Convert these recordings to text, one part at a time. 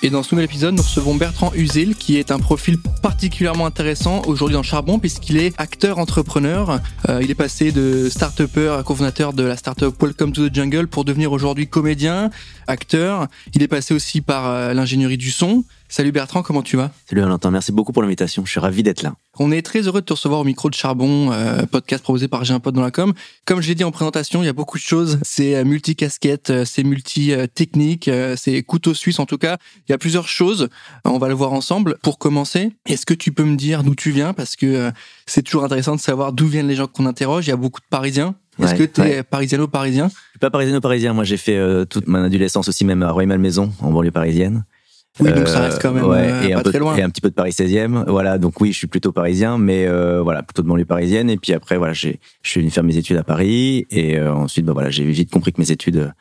Et dans ce nouvel épisode, nous recevons Bertrand Usil, qui est un profil particulièrement intéressant aujourd'hui dans Charbon, puisqu'il est acteur-entrepreneur. Euh, il est passé de start-upper à cofondateur de la start-up Welcome to the Jungle pour devenir aujourd'hui comédien, acteur. Il est passé aussi par euh, l'ingénierie du son. Salut Bertrand, comment tu vas Salut Valentin, merci beaucoup pour l'invitation. Je suis ravi d'être là. On est très heureux de te recevoir au micro de Charbon, euh, podcast proposé par J'ai un pote dans la com. Comme je l'ai dit en présentation, il y a beaucoup de choses. C'est euh, multi-casquette, euh, c'est multi-technique, c'est couteau suisse en tout cas. Il y a plusieurs choses. On va le voir ensemble. Pour commencer, est-ce que tu peux me dire d'où tu viens? Parce que c'est toujours intéressant de savoir d'où viennent les gens qu'on interroge. Il y a beaucoup de Parisiens. Est-ce que tu es parisiano-parisien Je suis pas parisiano-parisien. Moi, j'ai fait toute mon adolescence aussi, même à Rueil-Malmaison, en banlieue parisienne. Oui, donc ça reste quand même euh, et pas un peu, très loin. Et un petit peu de Paris 16e. Voilà, donc oui, je suis plutôt parisien, mais euh, voilà, plutôt de banlieue parisienne. Et puis après, voilà, j'ai, je suis venu faire mes études à Paris. Et euh, ensuite, bah voilà, j'ai vite compris que mes études,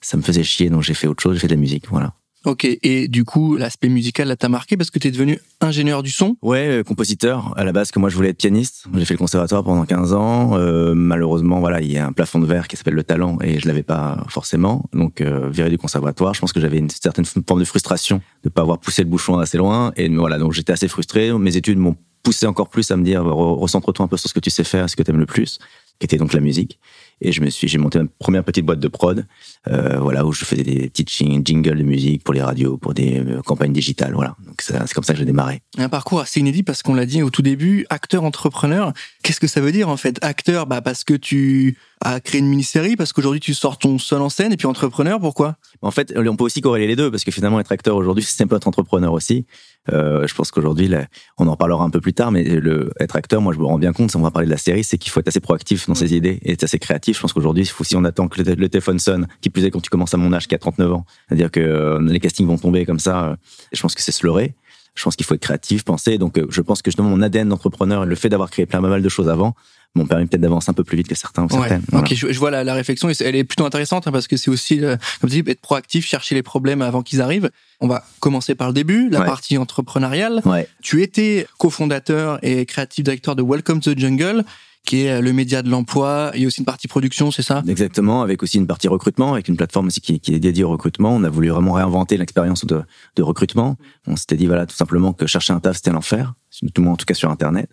ça me faisait chier, donc j'ai fait autre chose, j'ai fait de la musique, voilà. Ok, et du coup, l'aspect musical, là, t'a marqué parce que t'es devenu ingénieur du son? Ouais, euh, compositeur. À la base, que moi, je voulais être pianiste. J'ai fait le conservatoire pendant 15 ans. Euh, malheureusement, voilà, il y a un plafond de verre qui s'appelle le talent et je l'avais pas forcément. Donc, euh, viré du conservatoire, je pense que j'avais une certaine forme de frustration de pas avoir poussé le bouchon assez loin. Et voilà, donc j'étais assez frustré. Mes études m'ont poussé encore plus à me dire, recentre-toi un peu sur ce que tu sais faire, ce que tu aimes le plus, qui était donc la musique. Et je me suis, j'ai monté ma première petite boîte de prod, euh, voilà, où je faisais des petites jingles de musique pour les radios, pour des euh, campagnes digitales, voilà. Donc c'est comme ça que j'ai démarré. Un parcours assez inédit parce qu'on l'a dit au tout début, acteur entrepreneur. Qu'est-ce que ça veut dire en fait Acteur, bah parce que tu as créé une mini-série, parce qu'aujourd'hui tu sors ton seul en scène, et puis entrepreneur, pourquoi? En fait, on peut aussi corréler les deux parce que finalement être acteur aujourd'hui, c'est un peu être entrepreneur aussi. Euh, je pense qu'aujourd'hui, on en parlera un peu plus tard, mais le être acteur, moi je me rends bien compte, si on va parler de la série, c'est qu'il faut être assez proactif dans ses idées et être assez créatif je pense qu'aujourd'hui, si on attend que le, téléphone sonne, plus est quand tu commences à mon âge, qui a 39 ans, c'est-à-dire que euh, les castings vont tomber comme ça, euh, je pense que c'est se leurrer. Je pense qu'il faut être créatif, penser. Donc, euh, je pense que justement, mon ADN d'entrepreneur et le fait d'avoir créé plein mal de choses avant m'ont permis peut-être d'avancer un peu plus vite que certains ou certaines. Ok, je, vois la, réflexion, elle est plutôt intéressante hein, parce que c'est aussi, comme tu dis, être proactif, chercher les problèmes avant qu'ils arrivent. On va commencer par le début, la partie entrepreneuriale. Ouais. Tu étais cofondateur et créatif directeur de Welcome to the Jungle qui est le média de l'emploi. Il y a aussi une partie production, c'est ça? Exactement, avec aussi une partie recrutement, avec une plateforme aussi qui, est dédiée au recrutement. On a voulu vraiment réinventer l'expérience de, recrutement. On s'était dit, voilà, tout simplement que chercher un taf, c'était l'enfer, tout le monde en tout cas sur Internet.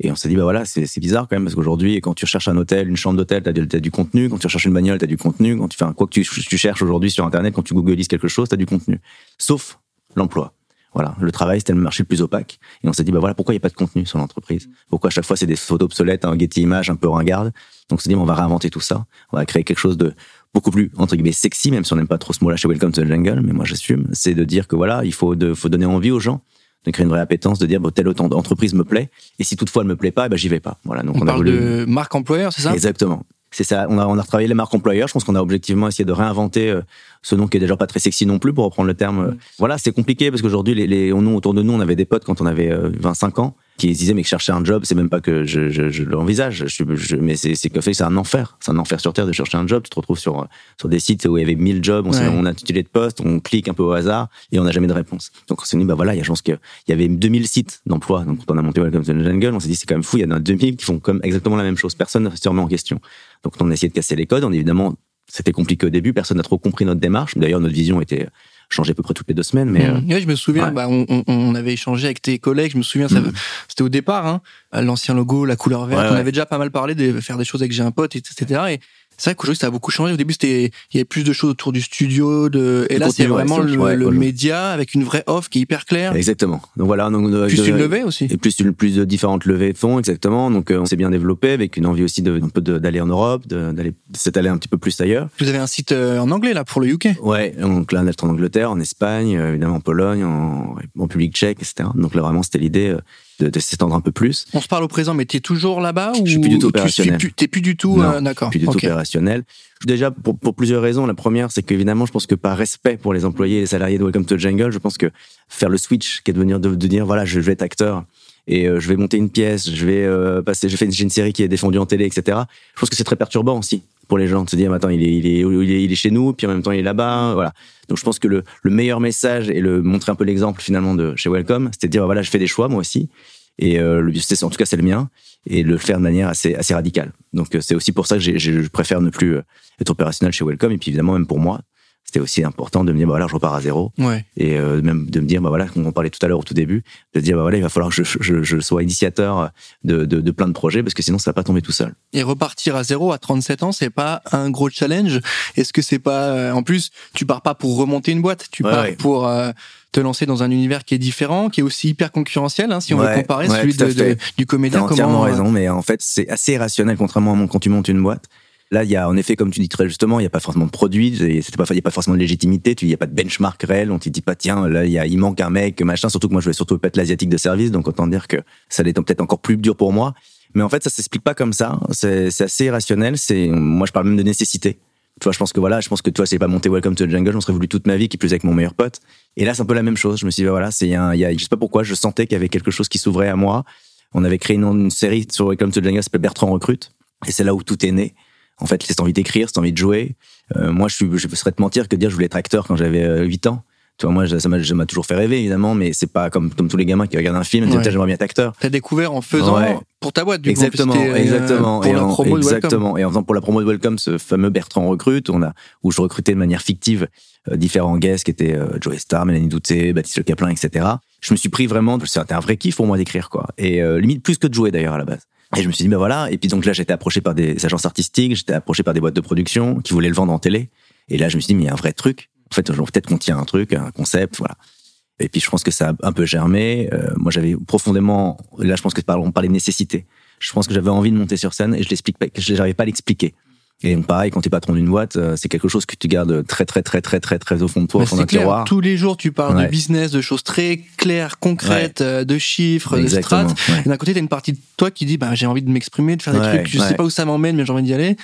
Et on s'est dit, bah voilà, c'est bizarre quand même, parce qu'aujourd'hui, quand tu recherches un hôtel, une chambre d'hôtel, t'as as du contenu. Quand tu recherches une bagnole, t'as du contenu. Quand tu fais un, quoi que tu, tu cherches aujourd'hui sur Internet, quand tu googlises quelque chose, t'as du contenu. Sauf l'emploi. Voilà, le travail, c'était le marché le plus opaque. Et on s'est dit, bah voilà, pourquoi il n'y a pas de contenu sur l'entreprise? Pourquoi à chaque fois, c'est des photos obsolètes, un Getty Image un peu ringarde? Donc on s'est dit, on va réinventer tout ça. On va créer quelque chose de beaucoup plus, entre guillemets, sexy, même si on n'aime pas trop ce mot-là chez Welcome to the Jungle, mais moi j'assume. C'est de dire que voilà, il faut, de, faut donner envie aux gens de créer une vraie appétence, de dire bon, telle entreprise me plaît, et si toutefois elle me plaît pas, ben j'y vais pas. Voilà. Donc on, parle de marque employeur, c'est ça? Exactement c'est ça. On a, on a retravaillé les marques employeurs. Je pense qu'on a objectivement essayé de réinventer euh, ce nom qui est déjà pas très sexy non plus, pour reprendre le terme. Mm. Voilà, c'est compliqué parce qu'aujourd'hui, les, les, autour de nous, on avait des potes quand on avait 25 euh, ans qui disaient mais que chercher un job, c'est même pas que je, je, je l'envisage. Je, mais c'est c'est fait, c'est un enfer. C'est un enfer sur terre de chercher un job. Tu te retrouves sur sur des sites où il y avait 1000 jobs. On, on a intitulé de poste, on clique un peu au hasard et on n'a jamais de réponse. Donc on s'est dit bah voilà, il y a je pense qu'il y avait 2000 sites d'emploi. Donc quand on a monté Welcome to the Jungle, on s'est dit c'est quand même fou. Il y en a 2000 qui font comme exactement la même chose. Personne ne se remet en question. Donc on a essayé de casser les codes. On évidemment c'était compliqué au début. Personne n'a trop compris notre démarche. D'ailleurs notre vision était changer à peu près toutes les deux semaines. Mais mmh. je me souviens, bah, on, on, avait échangé avec tes collègues. Je me souviens, mmh. c'était au départ, hein, l'ancien logo, la couleur verte. on avait déjà pas mal parlé de faire des choses avec j'ai un pote, etc. Et c'est vrai qu'aujourd'hui ça a beaucoup changé. Au début, c'était il y avait plus de choses autour du studio, de et là c'est vraiment le, média avec une vraie offre qui est hyper claire. Exactement. Donc voilà, donc plus une levée aussi. Et plus plus de différentes levées de fonds, exactement. Donc euh, on s'est bien développé avec une envie aussi de un peu d'aller en Europe, d'aller s'étaler un petit peu plus ailleurs. Vous avez un site euh, en anglais là pour le UK. Ouais, donc là on est en Angleterre, en Espagne, euh, évidemment en Pologne, en, en République Tchèque, etc. Donc là vraiment c'était l'idée de, s'étendre un peu plus. On se parle au présent, mais tu es toujours là-bas ou Je suis plus du tout opérationnel. Tu n'es plus du tout, euh, d'accord. Plus du tout opérationnel. Déjà, pour, pour, plusieurs raisons. La première, c'est qu'évidemment, je pense que par respect pour les employés et les salariés de Welcome to the Jungle, je pense que faire le switch, qui est de venir de, dire, voilà, je vais être acteur et euh, je vais monter une pièce, je vais euh, passer, je fais une, une série qui est défendue en télé, etc. Je pense que c'est très perturbant aussi pour les gens de se dire attends il est il est il est, chez nous puis en même temps il est là-bas voilà. Donc je pense que le, le meilleur message et le montrer un peu l'exemple finalement de chez Welcome c'était de dire voilà je fais des choix moi aussi. Et euh, le, en tout cas c'est le mien. Et le faire de manière assez assez radicale. Donc euh, c'est aussi pour ça que je préfère ne plus euh, être opérationnel chez Welcome. Et puis évidemment même pour moi c'était aussi important de me dire bah voilà je repars à zéro ouais. et euh, même de me dire bah voilà comme on parlait tout à l'heure au tout début de dire bah voilà il va falloir que je, je, je sois initiateur de, de, de, plein de projets parce que sinon ça va pas tomber tout seul et repartir à zéro à 37 ans c'est pas un gros challenge? Est-ce que c'est pas euh, en plus tu pars pas pour remonter une boîte tu pars pour euh, te lancer dans un univers qui est différent, qui est aussi hyper concurrentiel, hein, si on veut comparer celui de, du comédien. T'as entièrement raison, mais en fait, c'est assez irrationnel, contrairement à quand tu montes une boîte. Là, il y a en effet, comme tu dis très justement, il n'y a pas forcément de produit, il n'y a pas forcément de légitimité, il n'y a pas de benchmark réel, on te dit pas tiens, là, y a, il manque un mec, machin. Surtout que moi, je vais surtout être l'asiatique de service, donc autant dire que ça allait peut-être encore plus dur pour moi. Mais en fait, ça s'explique pas comme ça. C'est assez irrationnel. Moi, je parle même de nécessité. Tu vois, je pense que voilà, je pense que toi, c'est pas monté Welcome to the Jungle, j'en serais voulu toute ma vie, qui plus avec mon meilleur pote. Et là, c'est un peu la même chose. Je me suis dit, bah, voilà, c'est, a, je sais pas pourquoi, je sentais qu'il y avait quelque chose qui s'ouvrait à moi. On avait créé une, série sur Welcome to the Jungle, s'appelle Bertrand Recrute. Et c'est là où tout est né. En fait, c'est envie d'écrire, c'est envie de jouer. Euh, moi, je, suis, je serais te mentir que de dire je voulais être acteur quand j'avais 8 euh, ans. Tu vois, moi, ça m'a toujours fait rêver, évidemment, mais c'est pas comme, comme tous les gamins qui regardent un film et disent, j'aimerais bien être acteur. T'as découvert en faisant pour ta boîte, du exactement, coup. Exactement, euh, Pour et la en, promo exactement. Et en faisant pour la promo de Welcome, ce fameux Bertrand Recrute, on a, où je recrutais de manière fictive différents guests qui étaient Joe Star, Mélanie Douté, Baptiste Le Caplin, etc. Je me suis pris vraiment, c'était un vrai kiff pour moi d'écrire, quoi. Et limite plus que de jouer d'ailleurs à la base. Et je me suis dit, ben voilà. Et puis donc là, j'étais approché par des agences artistiques, j'étais approché par des boîtes de production qui voulaient le vendre en télé. Et là, je me suis dit, mais il y a un vrai truc. En fait, peut-être qu'on tient un truc, un concept, voilà. Et puis je pense que ça a un peu germé. Euh, moi, j'avais profondément, là, je pense que on parlait de nécessité. Je pense que j'avais envie de monter sur scène et je l'explique pas, je n'arrivais pas à l'expliquer. Et pareil, quand tu es patron d'une boîte, euh, c'est quelque chose que tu gardes très très très très très très au fond de toi, au fond d'un tiroir. Tous les jours, tu parles de business, de choses très claires, concrètes, euh, de chiffres, de strates. Et d'un côté, t'as une partie de toi qui dit, bah, j'ai envie de m'exprimer, de faire des trucs, je sais pas où ça m'emmène, mais j'ai envie d'y aller.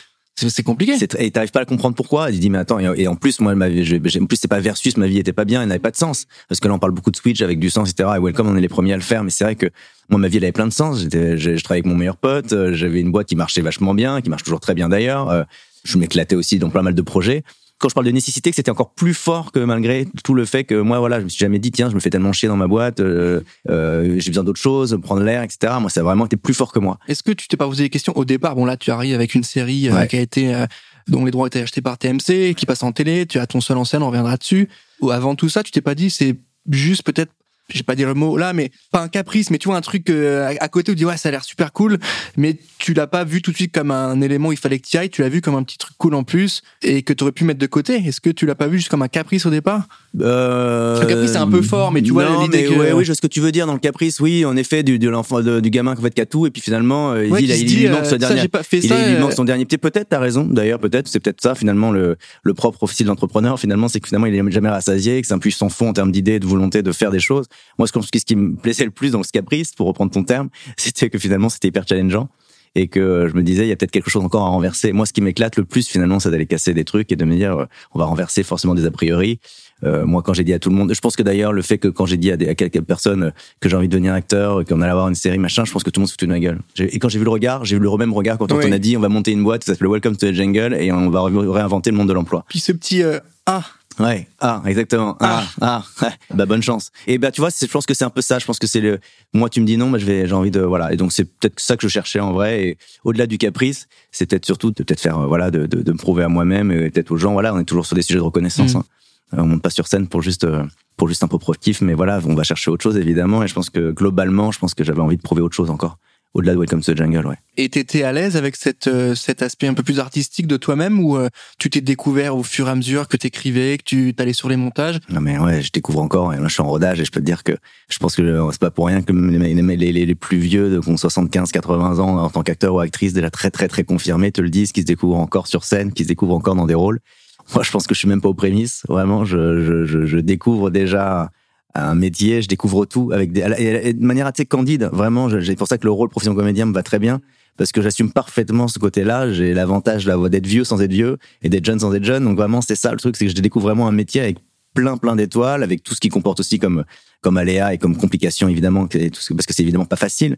C'est compliqué. Et t'arrives pas à comprendre pourquoi. Il dit mais attends et en plus moi ma vie, en plus c'est pas versus ma vie était pas bien, elle n'avait pas de sens parce que là on parle beaucoup de switch avec du sens etc. Et Welcome on est les premiers à le faire, mais c'est vrai que moi ma vie elle avait plein de sens. J'étais, je, travaillais avec mon meilleur pote, euh, j'avais une boîte qui marchait vachement bien, qui marche toujours très bien d'ailleurs je m'éclatais aussi dans pas mal de projets. Quand je parle de nécessité, que c'était encore plus fort que malgré tout le fait que moi, voilà, je me suis jamais dit, tiens, je me fais tellement chier dans ma boîte, euh, euh, j'ai besoin d'autre chose, prendre l'air, etc. Moi, ça a vraiment été plus fort que moi. Est-ce que tu t'es pas posé des questions au départ? Bon, là, tu arrives avec une série euh, qui a été, dont les droits ont été achetés par TMC, qui passe en télé, tu as ton seul en scène, on reviendra dessus. Ou avant tout ça, tu t'es pas dit, c'est juste peut-être je vais pas dire le mot là, mais pas un caprice, mais tu vois un truc euh, à côté où tu dis ouais ça a l'air super cool, mais tu l'as pas vu tout de suite comme un élément où il fallait que tu ailles, tu l'as vu comme un petit truc cool en plus et que tu aurais pu mettre de côté. Est-ce que tu l'as pas vu juste comme un caprice au départ? Euh... Un caprice c'est un peu fort, mais tu vois l'idée que... oui, je vois ce que tu veux dire dans le caprice. Oui, en effet, du, de l'enfant, du gamin en fait qui a tout et puis finalement euh, il, dit, il, lui manque son dernier. Pas fait il, ça, il, lui manque son dernier. Peut-être t'as raison. D'ailleurs, peut-être c'est peut-être ça finalement le le propre officier de l'entrepreneur. Finalement, c'est que finalement il est jamais rassasié, que c'est un puissant fond en termes d'idées, de volonté de faire des choses. Moi, ce, ce qui me plaisait le plus dans ce caprice, pour reprendre ton terme, c'était que finalement c'était hyper challengeant et que je me disais il y a peut-être quelque chose encore à renverser. Moi, ce qui m'éclate le plus finalement, c'est d'aller casser des trucs et de me dire euh, on va renverser forcément des a priori. Euh, moi, quand j'ai dit à tout le monde, je pense que d'ailleurs le fait que quand j'ai dit à, des, à quelques personnes que j'ai envie de devenir acteur, qu'on allait avoir une série machin, je pense que tout le monde se foutait de ma gueule. Et quand j'ai vu le regard, j'ai vu le même regard quand on a dit on va monter une boîte, ça s'appelle Welcome to the Jungle et on va réinventer le monde de l'emploi. Puis ce petit euh, ah Ouais, ah, exactement. Ah, ah, bah bonne chance. Et bah tu vois, je pense que c'est un peu ça. Je pense que c'est le. Moi, tu me dis non, bah je vais, j'ai envie de voilà. Et donc c'est peut-être ça que je cherchais en vrai. Et au-delà du caprice, c'est peut-être surtout de peut-être faire euh, voilà, de, de, de, me prouver à moi-même et peut-être aux gens. Voilà, on est toujours sur des sujets de reconnaissance. Mm. Hein. Euh, on monte pas sur scène pour juste euh, pour juste un peu proactif, mais voilà, on va chercher autre chose évidemment. Et je pense que globalement, je pense que j'avais envie de prouver autre chose encore au-delà de Welcome to the Jungle, ouais. Et t'étais à l'aise avec cette, euh, cet aspect un peu plus artistique de toi-même ou euh, tu t'es découvert au fur et à mesure que t'écrivais, que tu t'allais sur les montages? Non mais ouais, je découvre encore. Et là, je suis en rodage et je peux te dire que je pense que c'est pas pour rien que les, les, les, les plus vieux, de 75, 80 ans en tant qu'acteur ou actrice, déjà très très très confirmés, te le disent, qui se découvrent encore sur scène, qui se découvrent encore dans des rôles. Moi, je pense que je suis même pas aux prémices. Vraiment, je, je, je, je découvre déjà un métier, je découvre tout avec des, de manière assez candide. Vraiment, c'est pour ça que le rôle profession comédien me va très bien parce que j'assume parfaitement ce côté-là. J'ai l'avantage d'être vieux sans être vieux et d'être jeune sans être jeune. Donc vraiment, c'est ça le truc, c'est que je découvre vraiment un métier avec plein plein d'étoiles, avec tout ce qui comporte aussi comme comme aléa et comme complications évidemment, parce que c'est évidemment pas facile.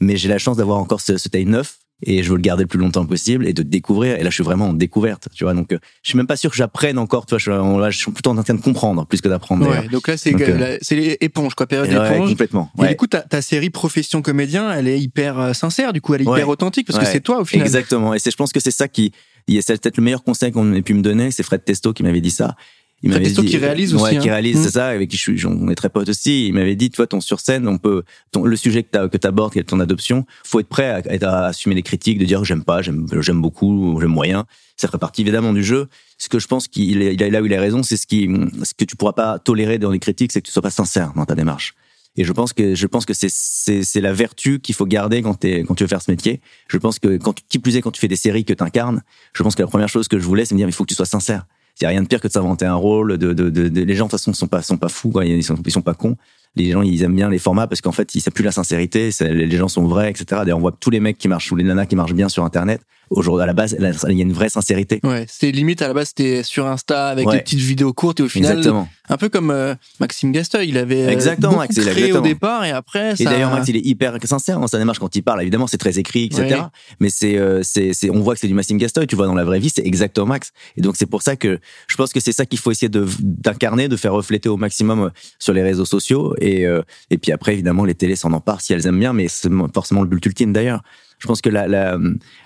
Mais j'ai la chance d'avoir encore ce, ce taille neuf et je veux le garder le plus longtemps possible et de découvrir. Et là, je suis vraiment en découverte, tu vois. Donc, euh, je suis même pas sûr que j'apprenne encore. Tu vois, je, suis- là, je suis plutôt en train de comprendre plus que d'apprendre. Ouais, donc là, c'est euh, éponges, quoi, période ouais, éponge. complètement. Et du coup, ta, ta série Profession comédien, elle est hyper euh, sincère, du coup, elle est hyper authentique, parce que c'est toi au final. Exactement. Et c'est, je pense que c'est ça qui, c'est peut-être le meilleur conseil qu'on ait pu me donner. C'est Fred Testo qui m'avait dit ça. Il m'avait dit- qui réalise ouais, aussi, qui hein. réalise, Mm. c'est ça, avec qui je suis, on est très potes aussi. Il m'avait dit, toi, ton sur scène, on peut, ton, le sujet que t'as, que t'abordes, qui est ton adoption, faut être prêt à, à assumer les critiques, de dire j'aime pas, j'aime, j'aime beaucoup, j'aime moyen. Ça fait partie évidemment du jeu. Ce que je pense qu'il est, là où il a raison, c'est ce qui, ce que tu pourras pas tolérer dans les critiques, c'est que tu sois pas sincère dans ta démarche. Et je pense que je pense que c'est c'est c'est la vertu qu'il faut garder quand quand tu veux faire ce métier. Je pense que quand qui plus est quand tu fais des séries que t'incarnes, je pense que la première chose que je voulais c'est me dire il faut que tu sois sincère. Il y a rien de pire que de s'inventer un rôle. De, de, de, les gens de toute façon sont pas sont pas fous, quoi. Ils sont ils sont pas cons. Les gens ils aiment bien les formats parce qu'en fait ils savent plus la sincérité. les gens sont vrais, etc. D'ailleurs on voit tous les mecs qui marchent ou les nanas qui marchent bien sur internet. Aujourd'hui à la base il y a une vraie sincérité. Ouais, c'était limite à la base c'était sur Insta avec Ouais. des petites vidéos courtes et au final Exactement. un peu comme euh, Maxime Gasteuil, il avait euh, Exactement, Max, créé au exactement. départ et après Et ça d'ailleurs, Max, il est hyper sincère dans sa démarche quand il parle. Évidemment, c'est très écrit, etc. Ouais. Mais c'est, euh, c'est, on voit que c'est du Maxime Gastoy. Tu vois, dans la vraie vie, c'est exactement Max. Et donc, c'est pour ça que je pense que c'est ça qu'il faut essayer de, d'incarner, de faire refléter au maximum euh, sur les réseaux sociaux. Et, euh, et puis après, évidemment, les télés s'en emparent si elles aiment bien, mais c'est forcément le but ultime d'ailleurs. Je pense que la, la,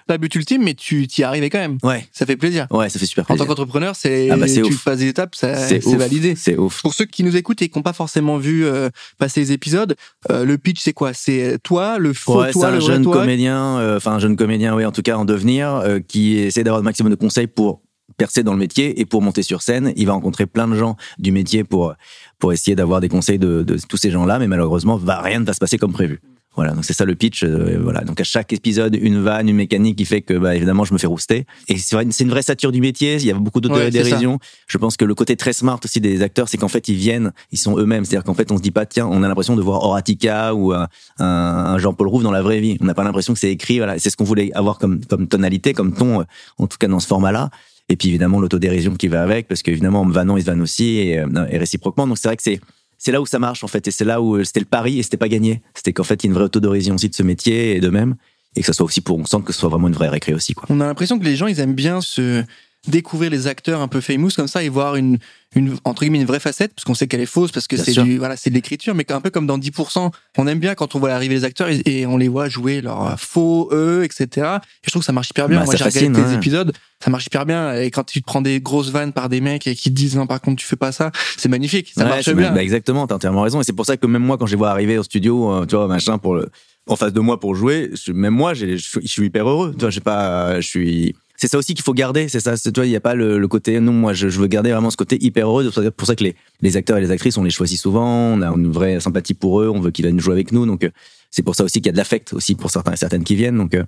pas but ultime mais tu t'y arrivais quand même. ouais, Ça fait plaisir. ouais, ça fait super En tant plaisir. qu'entrepreneur, c'est Ah bah, tu ouf. passes des étapes, C'est validé. C'est ouf. Pour ceux qui nous écoutent et qui n'ont pas forcément vu euh, passer les épisodes, euh, le pitch c'est quoi? C'est toi, le faux Ouais, toi, un le jeune toi? comédien, euh, enfin un jeune comédien, oui, en tout cas en devenir, euh, qui essaie d'avoir le maximum de conseils pour percer dans le métier et pour monter sur scène. Il va rencontrer plein de gens du métier pour pour essayer d'avoir des conseils de, de tous ces gens-là, mais malheureusement, va rien ne va se passer comme prévu. Voilà, donc c'est ça le pitch. euh, voilà, donc à chaque épisode, une vanne, une mécanique qui fait que, bah, évidemment, je me fais rouster. Et c'est vrai, une vraie satire du métier. Il y a beaucoup Ouais, d'autodérision. je pense que le côté très smart aussi des acteurs, c'est qu'en fait, ils viennent, ils sont eux-mêmes. C'est-à-dire qu'en fait, on se dit pas, tiens, on a l'impression de voir Horatica ou un, un, Jean-Paul Rouve dans la vraie vie. On n'a pas l'impression que c'est écrit. Voilà, c'est ce qu'on voulait avoir comme comme tonalité, comme ton, euh, en tout cas dans ce format-là. Et puis évidemment l'autodérision qui va avec, parce qu'évidemment en me vannant, ils se vannent aussi et, euh, et réciproquement. Donc c'est vrai que c'est c'est là où ça marche en fait, et c'est là où euh, c'était le pari et c'était pas gagné. C'était qu'en fait il y a une vraie autodérision aussi de ce métier et de même, et que ça soit aussi pour on sente que ce soit vraiment une vraie récré aussi quoi. On a l'impression que les gens ils aiment bien se découvrir les acteurs un peu famous comme ça et voir une une entre guillemets une vraie facette parce qu'on sait qu'elle est fausse parce que c'est du voilà c'est de l'écriture mais un peu comme dans 10% on aime bien quand on voit arriver les acteurs et, et on les voit jouer leur faux eux etc et je trouve que ça marche hyper bien Bah, moi ça j'ai regardé tes ouais. épisodes ça marche hyper bien et quand tu te prends des grosses vannes par des mecs et qui te disent non par contre tu fais pas ça c'est magnifique ça Ouais, marche bien Bah exactement, t'as entièrement raison. Et c'est pour ça que même moi, quand je les vois arriver au studio, euh, tu vois, machin, pour le, en face de moi pour jouer, même moi, je suis hyper heureux. Tu vois, j'ai pas, je suis. C'est ça aussi qu'il faut garder. C'est ça. C'est toi, il y a pas le, le côté. Non, moi, je, je veux garder vraiment ce côté hyper heureux. C'est pour ça que les, les acteurs et les actrices, on les choisit souvent. On a une vraie sympathie pour eux. On veut qu'ils viennent jouer avec nous. Donc, euh, c'est pour ça aussi qu'il y a de l'affect aussi pour certains et certaines qui viennent. Donc, euh,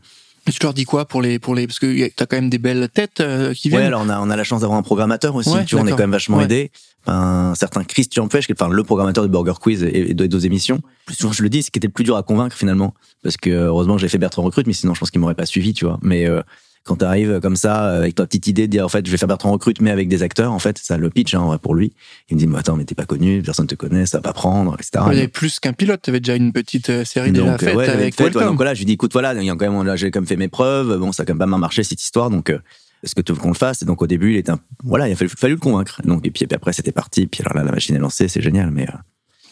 Et tu leur dis quoi pour les pour les parce que t'as quand même des belles têtes euh, qui Ouais, viennent alors on a, on a la chance d'avoir un programmateur aussi. Ouais, tu vois, on est quand même vachement Ouais. aidé. Un certain Christian Pech, qui est enfin, le programmateur de Burger Quiz et, et de- d'autres émissions. Plus souvent, je le dis, c'est qui était le plus dur à convaincre finalement. Parce que heureusement, j'ai fait Bertrand Recrute, mais sinon, je pense qu'il m'aurait pas suivi, tu vois. Mais euh, quand tu arrives comme ça, euh, avec ta petite idée de dire, en fait, je vais faire Bertrand Recrute, mais avec des acteurs, en fait, ça le pitch hein, ouais, pour lui. Il me dit, mais attends, mais t'es pas connu, personne te connaît, ça va pas prendre, etc. Ouais, il y avait plus qu'un pilote t'avais déjà une petite euh, série déjà Donc, euh, faite ouais, j'avais avec fait, ouais, donc voilà, je lui dis, écoute, voilà, il y a quand même, là, j'ai quand même fait mes preuves. Bon, ça a quand même pas mal marché cette histoire, donc euh, est-ce que tu veux qu'on le fasse? Et donc au début, il était, un... voilà, il a fallu, fallu le convaincre. Donc et puis, et puis après, c'était parti. Puis alors là, la machine est lancée, c'est génial. Mais euh,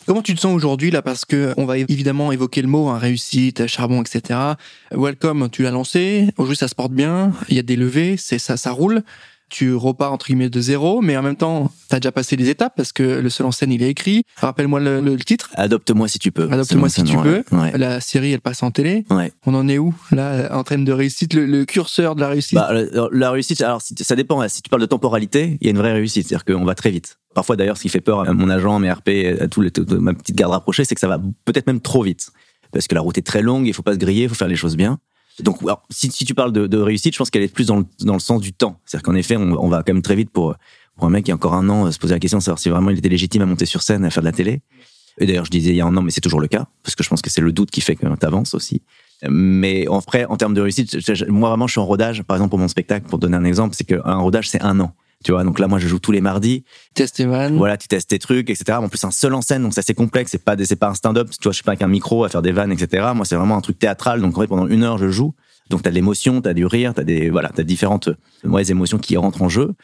Comment tu te sens aujourd'hui là Parce que on va évidemment évoquer le mot hein, réussite, charbon, etc. Welcome, tu l'as lancé. Aujourd'hui, ça se porte bien. Il y a des levées, c'est ça, ça roule. Tu repars entre guillemets de zéro, mais en même temps, t'as déjà passé les étapes parce que le seul en scène il est écrit. Rappelle-moi le, le titre. adopte-moi si tu peux. Adopte-moi si tu peux. Ouais. La série, elle passe en télé. ouais. On en est où là en train de réussite le, le curseur de la réussite? Bah, la, la réussite, alors si- ça dépend. Si tu parles de temporalité, il y a une vraie réussite, c'est-à-dire qu'on va très vite. Parfois d'ailleurs, ce qui fait peur à mon agent, à mes RP, à les, toute ma petite garde rapprochée, c'est que ça va peut-être même trop vite, parce que la route est très longue, il faut pas se griller, il faut faire les choses bien. Donc, alors, si, tu parles de, réussite, je pense qu'elle est plus dans le, dans le sens du temps. C'est-à-dire qu'en effet, on, va quand même très vite pour, pour un mec qui a encore un an se poser la question de savoir si vraiment il était légitime à monter sur scène à faire de la télé. Et d'ailleurs, je disais il y a un an, mais c'est toujours le cas, parce que je pense que c'est le doute qui fait que tu avances aussi. Mais en vrai, en termes de réussite, moi vraiment, je suis en rodage. Par exemple, pour mon spectacle, pour donner un exemple, c'est qu'un rodage, c'est un an. Tu vois, donc là, moi, je joue tous les mardis. Test Evan. Voilà, tu testes tes trucs, etc. En plus, un seul en scène, donc c'est assez complexe. C'est pas, des- c'est pas un stand-up. Tu vois, je suis pas avec un micro à faire des vannes, etc. Moi, c'est vraiment un truc théâtral. Donc, en fait, pendant une heure, je joue Donc tu as de l'émotion, tu as du rire, tu as des voilà, tu différentes ouais, émotions qui rentrent en jeu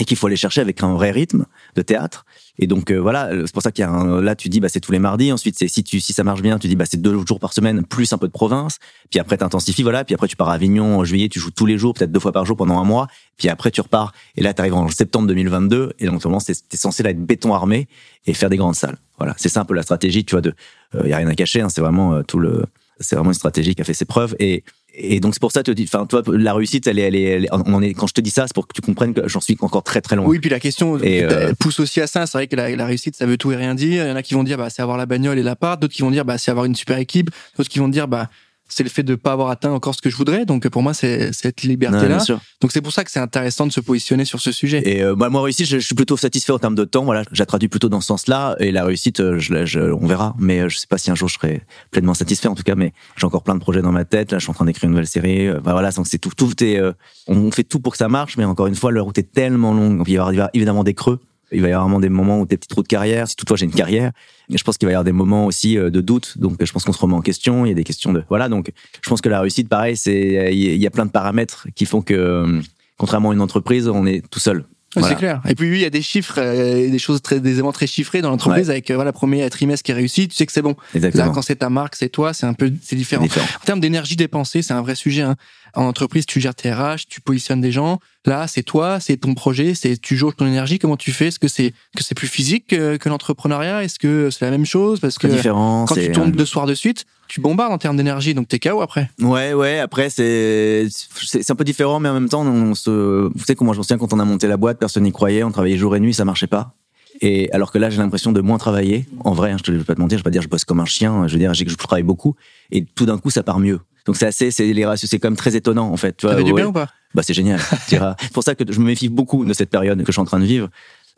et qu'il faut aller chercher avec un vrai rythme de théâtre. Et donc euh, voilà, c'est pour ça qu'il y a un, là tu dis bah c'est tous les mardis, ensuite c'est si tu si ça marche bien, tu dis bah c'est deux jours par semaine plus un peu de province, puis après tu intensifies voilà, puis après tu pars à Avignon en juillet, tu joues tous les jours, peut-être deux fois par jour pendant un mois, puis après tu repars. Et là tu arrives en septembre 2022 et donc normalement c'est censé là être béton armé et faire des grandes salles. Voilà, c'est ça un peu la stratégie, tu vois de il euh, y a rien à cacher, hein, c'est vraiment euh, tout le c'est vraiment une stratégie qui a fait ses preuves. Et et donc c'est pour ça que tu dis, enfin toi la réussite, elle est, elle est, on est quand je te dis ça, c'est pour que tu comprennes que j'en suis encore très très loin. Oui, puis la question et euh, pousse aussi à ça. C'est vrai que la, la, réussite, ça veut tout et rien dire. Il y en a qui vont dire bah c'est avoir la bagnole et la part, d'autres qui vont dire bah c'est avoir une super équipe, d'autres qui vont dire bah c'est le fait de pas avoir atteint encore ce que je voudrais. Donc pour moi, c'est cette liberté-là. Donc c'est pour ça que c'est intéressant de se positionner sur ce sujet. Et euh, bah, moi réussite, je, je, suis plutôt satisfait en termes de temps. Voilà, j'ai traduit plutôt dans ce sens-là. Et la réussite, euh, je, je, on verra. Mais euh, je sais pas si un jour je serai pleinement satisfait. En tout cas, mais j'ai encore plein de projets dans ma tête. Là, je suis en train d'écrire une nouvelle série. Bah, voilà, donc c'est tout, tout est, on fait tout pour que ça marche. Mais encore une fois, la route est tellement longue. Il y aura évidemment des creux. Il va y avoir vraiment des moments où des petits trous de carrière. Si toutefois j'ai une carrière, je pense qu'il va y avoir des moments aussi euh, de doute. Donc je pense qu'on se remet en question. Il y a des questions de voilà. Donc je pense que la réussite, pareil, c'est il y a plein de paramètres qui font que euh, contrairement à une entreprise, on est tout seul. C'est clair. Et puis oui, il y a des chiffres, euh, des choses très, des éléments très chiffrés dans l'entreprise avec voilà premier trimestre qui est réussi, tu sais que c'est bon. Exactement. quand c'est ta marque, c'est toi, c'est un peu c'est différent. En termes d'énergie dépensée, c'est un vrai sujet. Hein. En entreprise, tu gères tes RH, tu positionnes des gens. Là, c'est toi, c'est ton projet, c'est tu jauges ton énergie. Comment tu fais? Est-ce que c'est que c'est plus physique que, que l'entrepreneuriat? Est-ce que c'est la même chose? Parce que différent, quand tu tombes deux soirs de suite, tu bombardes en termes d'énergie, donc t'es KO après. Ouais, ouais. Après, c'est c'est un peu différent, mais en même temps, on se. Vous savez comment je me souviens quand on a monté la boîte, personne n'y croyait, on travaillait jour et nuit, ça marchait pas. Et alors que là, j'ai l'impression de moins travailler. En vrai, hein, je ne vais pas te mentir, je vais pas dire je bosse comme un chien. Je veux dire, je travaille beaucoup. Et tout d'un coup, ça part mieux. Donc c'est assez, c'est les ratios, c'est quand même très étonnant en fait. Tu vois, du bien ou pas? Bah c'est génial. c'est pour ça que je me méfie beaucoup de cette période que je suis en train de vivre